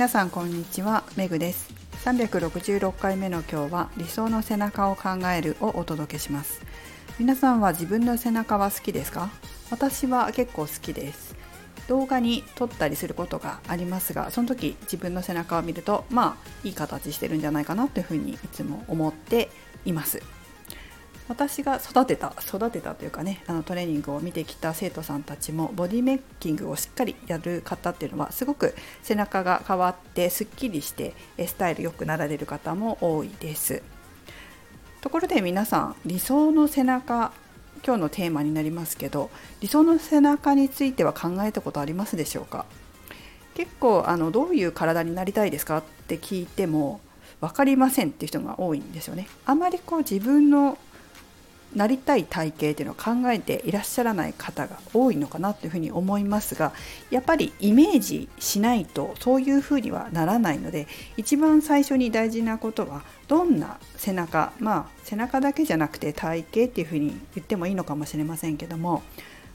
皆さんこんにちは。めぐです。366回目の今日は理想の背中を考えるをお届けします。皆さんは自分の背中は好きですか？私は結構好きです。動画に撮ったりすることがありますがその時自分の背中を見るとまあいい形してるんじゃないかなというふうにいつも思っています。私が育てた育てたというかねあのトレーニングを見てきた生徒さんたちもボディメイキングをしっかりやる方っていうのはすごく背中が変わってすっきりしてスタイル良くなられる方も多いです。ところで皆さん理想の背中今日のテーマになりますけど理想の背中については考えたことありますでしょうか？結構あのどういう体になりたいですか？って聞いても分かりませんっていう人が多いんですよね。あまりこう自分のなりたい体型っていうのを考えていらっしゃらない方が多いのかなというふうに思いますがやっぱりイメージしないとそういうふうにはならないので一番最初に大事なことはどんな背中まあ背中だけじゃなくて体型っていうふうに言ってもいいのかもしれませんけども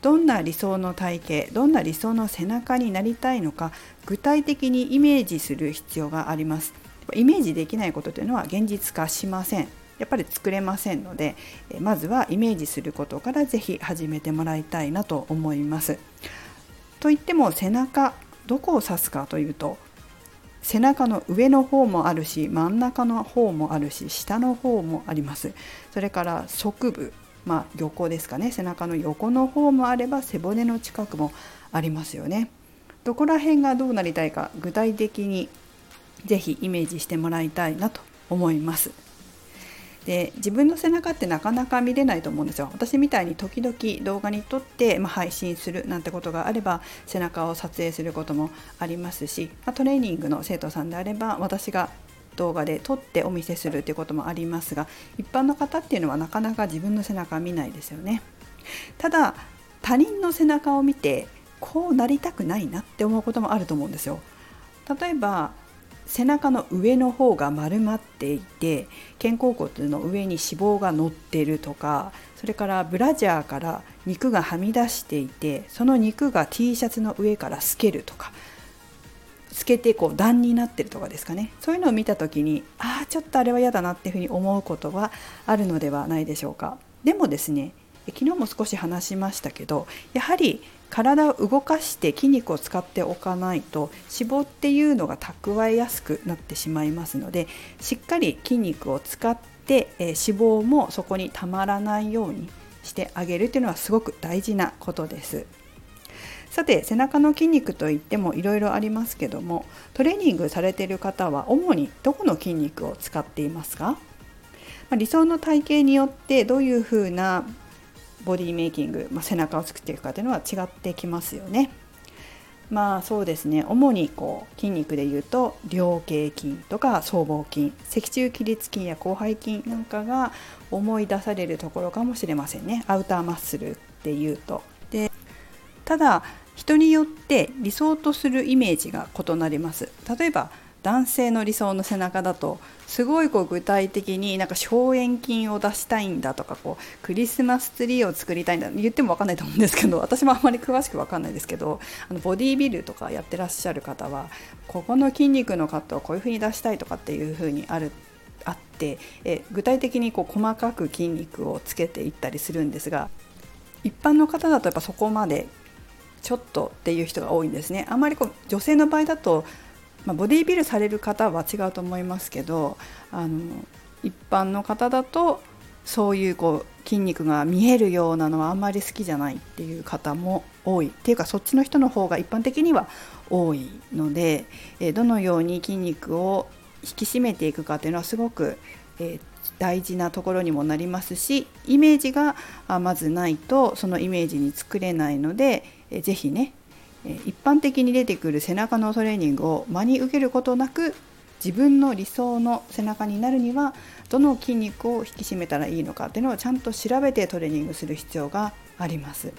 どんな理想の体型どんな理想の背中になりたいのか具体的にイメージする必要があります。イメージできないことというのは現実化しません。やっぱり作れませんのでまずはイメージすることから是非始めてもらいたいなと思います。といっても背中どこを指すかというと背中の上の方もあるし真ん中の方もあるし下の方もあります。それから側部まあ横ですかね。背中の横の方もあれば背骨の近くもありますよね。どこら辺がどうなりたいか具体的に是非イメージしてもらいたいなと思います。で自分の背中ってなかなか見れないと思うんですよ。私みたいに時々動画に撮って、まあ、配信するなんてことがあれば背中を撮影することもありますし、まあ、トレーニングの生徒さんであれば私が動画で撮ってお見せするということもありますが一般の方っていうのはなかなか自分の背中見ないですよね。ただ他人の背中を見てこうなりたくないなって思うこともあると思うんですよ。例えば背中の上の方が丸まっていて肩甲骨の上に脂肪が乗ってるとかそれからブラジャーから肉がはみ出していてその肉が T シャツの上から透けるとか透けてこう段になってるとかですかねそういうのを見た時にああちょっとあれは嫌だなっていうふうに思うことはあるのではないでしょうか。でもですね昨日も少し話しましたけどやはり体を動かして筋肉を使っておかないと脂肪っていうのが蓄えやすくなってしまいますのでしっかり筋肉を使って、えー、脂肪もそこにたまらないようにしてあげるっていうのはすごく大事なことです。さて背中の筋肉といってもいろいろありますけどもトレーニングされている方は主にどこの筋肉を使っていますか、まあ、理想の体型によってどういうふうなボディメイキング、まあ、背中を作っていくかというのは違ってきますよね。まあそうですね主にこう筋肉でいうと両頸筋とか僧帽筋脊柱起立筋や広背筋なんかが思い出されるところかもしれませんねアウターマッスルっていうと。でただ人によって理想とするイメージが異なります。例えば男性の理想の背中だとすごいこう具体的になんか消炎筋を出したいんだとかこうクリスマスツリーを作りたいんだ言っても分かんないと思うんですけど私もあんまり詳しく分かんないですけどあのボディービルとかやってらっしゃる方はここの筋肉のカットをこういう風に出したいとかっていう風にあるあってえ具体的にこう細かく筋肉をつけていったりするんですが一般の方だとやっぱそこまでちょっとっていう人が多いんですね。あんまりこう女性の場合だとまあ、ボディービルされる方は違うと思いますけどあの一般の方だとそういうこう筋肉が見えるようなのはあんまり好きじゃないっていう方も多い。っていうかそっちの人の方が一般的には多いので、えどのように筋肉を引き締めていくかっていうのはすごく、え大事なところにもなりますしイメージがまずないとそのイメージに作れないので、えー、ぜひね一般的に出てくる背中のトレーニングを真に受けることなく自分の理想の背中になるにはどの筋肉を引き締めたらいいのかっていうのをちゃんと調べてトレーニングする必要があります。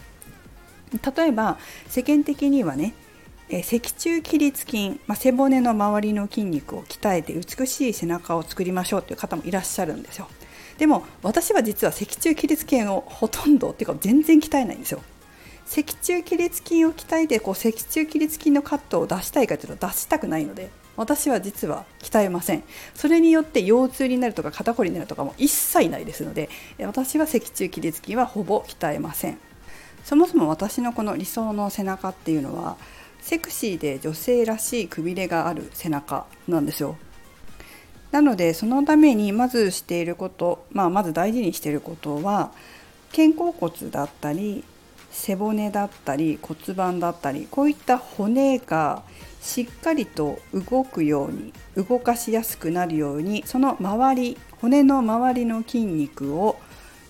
例えば世間的にはね脊柱起立筋、まあ、背骨の周りの筋肉を鍛えて美しい背中を作りましょうという方もいらっしゃるんですよ。でも私は実は脊柱起立筋をほとんどっていうか全然鍛えないんですよ。脊柱起立筋を鍛えてこう脊柱起立筋のカットを出したいかというと出したくないので私は実は鍛えません。それによって腰痛になるとか肩こりになるとかも一切ないですので私は脊柱起立筋はほぼ鍛えません。そもそも私のこの理想の背中っていうのはセクシーで女性らしいくびれがある背中なんですよ。なのでそのためにまずしていること、まあ、まず大事にしていることは肩甲骨だったり背骨だったり骨盤だったりこういった骨がしっかりと動くように動かしやすくなるようにその周り骨の周りの筋肉を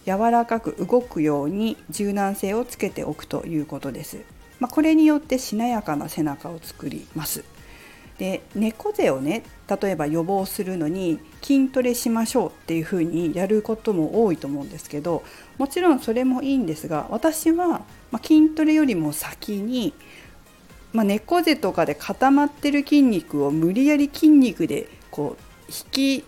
柔らかく動くように柔軟性をつけておくということです。まあ、これによってしなやかな背中を作ります。で猫背をね例えば予防するのに筋トレしましょうっていうふうにやることも多いと思うんですけどもちろんそれもいいんですが私は、ま筋トレよりも先に、まあ、猫背とかで固まってる筋肉を無理やり筋肉でこう引き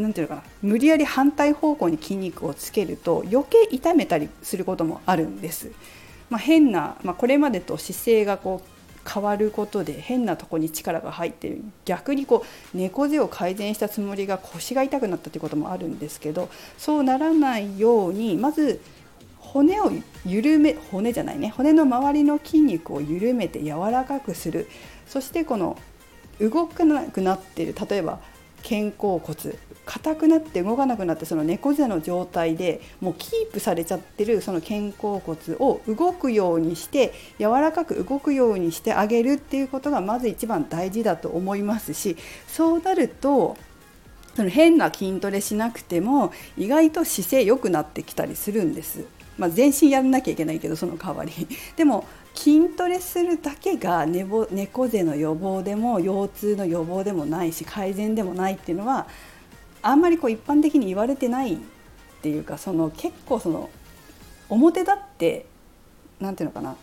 なんていうのかな無理やり反対方向に筋肉をつけると余計痛めたりすることもあるんです。まあ、変な、まあ、これまでと姿勢がこう変わることで変なとこに力が入って逆にこう猫背を改善したつもりが腰が痛くなったということもあるんですけどそうならないようにまず骨を緩め骨じゃないね骨の周りの筋肉を緩めて柔らかくする。そしてこの動かなくなっている例えば肩甲骨硬くなって動かなくなってその猫背の状態でもうキープされちゃってるその肩甲骨を動くようにして柔らかく動くようにしてあげるっていうことがまず一番大事だと思いますしそうなるとその変な筋トレしなくても意外と姿勢良くなってきたりするんです。まあ、全身やらなきゃいけないけどその代わりでも筋トレするだけが猫背の予防でも腰痛の予防でもないし改善でもないっていうのはあんまりこう一般的に言われてないっていうかその結構その表立って何て言うのかな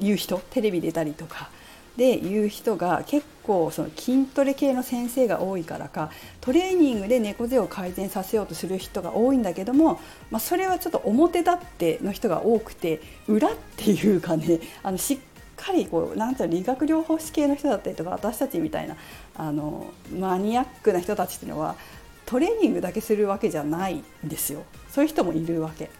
言う人テレビ出たりとかで言う人が結構その筋トレ系の先生が多いからかトレーニングで猫背を改善させようとする人が多いんだけども、まあ、それはちょっと表立っての人が多くて裏っていうかねあのしっかりこうなんていうの理学療法士系の人だったりとか私たちみたいなあのマニアックな人たちっていうのはトレーニングだけするわけじゃないんですよ。そういう人もいるわけ。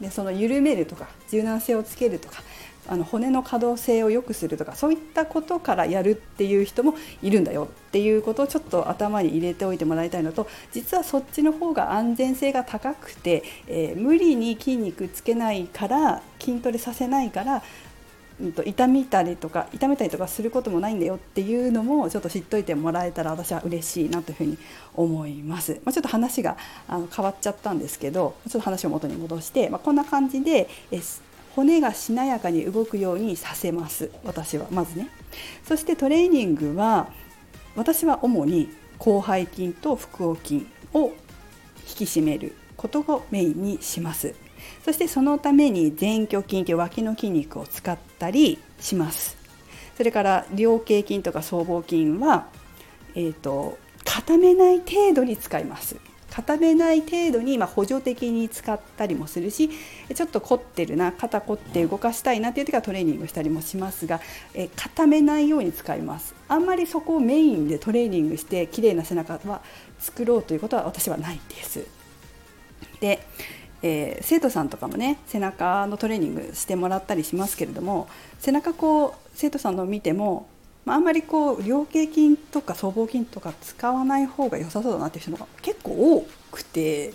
でその緩めるとか柔軟性をつけるとかあの骨の可動性を良くするとかそういったことからやるっていう人もいるんだよっていうことをちょっと頭に入れておいてもらいたいのと実はそっちの方が安全性が高くて、えー、無理に筋肉つけないから筋トレさせないからうんと痛みたりとか痛めたりとかすることもないんだよっていうのもちょっと知っといてもらえたら私は嬉しいなというふうに思います。まあ、ちょっと話があの変わっちゃったんですけどちょっと話を元に戻して、まあ、こんな感じで骨がしなやかに動くようにさせます私はまずね。そしてトレーニングは私は主に広背筋と腹横筋を引き締めることをメインにします。そしてそのために前鋸筋という脇の筋肉を使ったりしますそれから両頸筋とか僧帽筋は、えーと、固めない程度に使います固めない程度に、ま補助的に使ったりもするしちょっと凝ってるな肩凝って動かしたいなっていう時はトレーニングしたりもしますが、え固めないように使います。あんまりそこをメインでトレーニングして綺麗な背中は作ろうということは私はないです。でえー、生徒さんとかもね背中のトレーニングしてもらったりしますけれども背中こう生徒さんの見ても、まあ、あんまりこう両頸筋とか僧帽筋とか使わない方が良さそうだなっていう人が結構多くて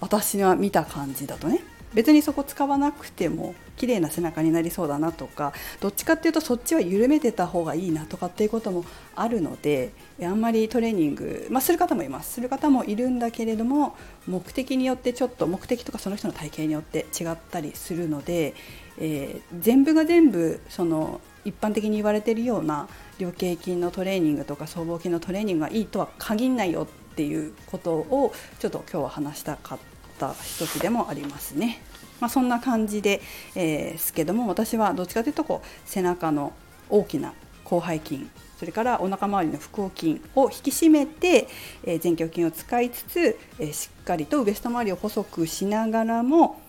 私が見た感じだとね。別にそこ使わなくても綺麗な背中になりそうだなとかどっちかっていうとそっちは緩めてた方がいいなとかっていうこともあるのであんまりトレーニング、まあ、する方もいます。する方もいるんだけれども目的によってちょっと目的とかその人の体型によって違ったりするので、えー、全部が全部その一般的に言われているような両頸筋のトレーニングとか僧帽筋のトレーニングがいいとは限らないよっていうことをちょっと今日は話したかった一つでもありますね。まあ、そんな感じで、えー、すけども私はどっちかというとこう背中の大きな広背筋それからお腹周りの腹横筋を引き締めて、えー、前鋸筋を使いつつ、えー、しっかりとウエスト周りを細くしながらも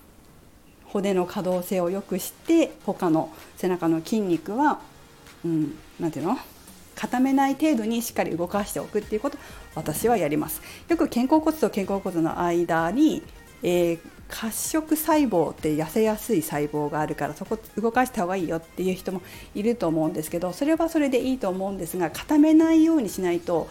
骨の可動性を良くして他の背中の筋肉は、うん、なていうの？固めない程度にしっかり動かしておくっていうこと私はやります。よく肩甲骨と肩甲骨の間に、えー、褐色細胞って痩せやすい細胞があるからそこ動かした方がいいよっていう人もいると思うんですけどそれはそれでいいと思うんですが固めないようにしないと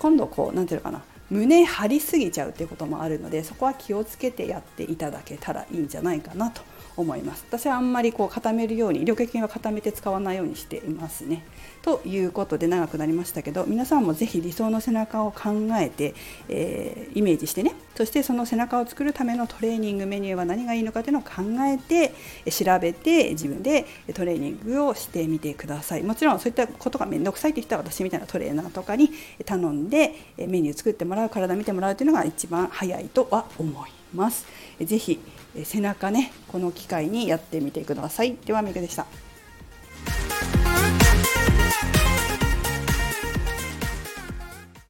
今度こう何て言うのかな？胸張りすぎちゃうっていうこともあるのでそこは気をつけてやっていただけたらいいんじゃないかなと思います。私はあんまりこう固めるように両脚筋は固めて使わないようにしていますね。ということで長くなりましたけど皆さんもぜひ理想の背中を考えて、えー、イメージしてね。そしてその背中を作るためのトレーニングメニューは何がいいのかというのを考えて調べて自分でトレーニングをしてみてください。もちろんそういったことが面倒くさいという人は私みたいなトレーナーとかに頼んでメニュー作ってもらう体見てもらうというのが一番早いとは思います。ぜひ背中ねこの機会にやってみてください。ではみくでした。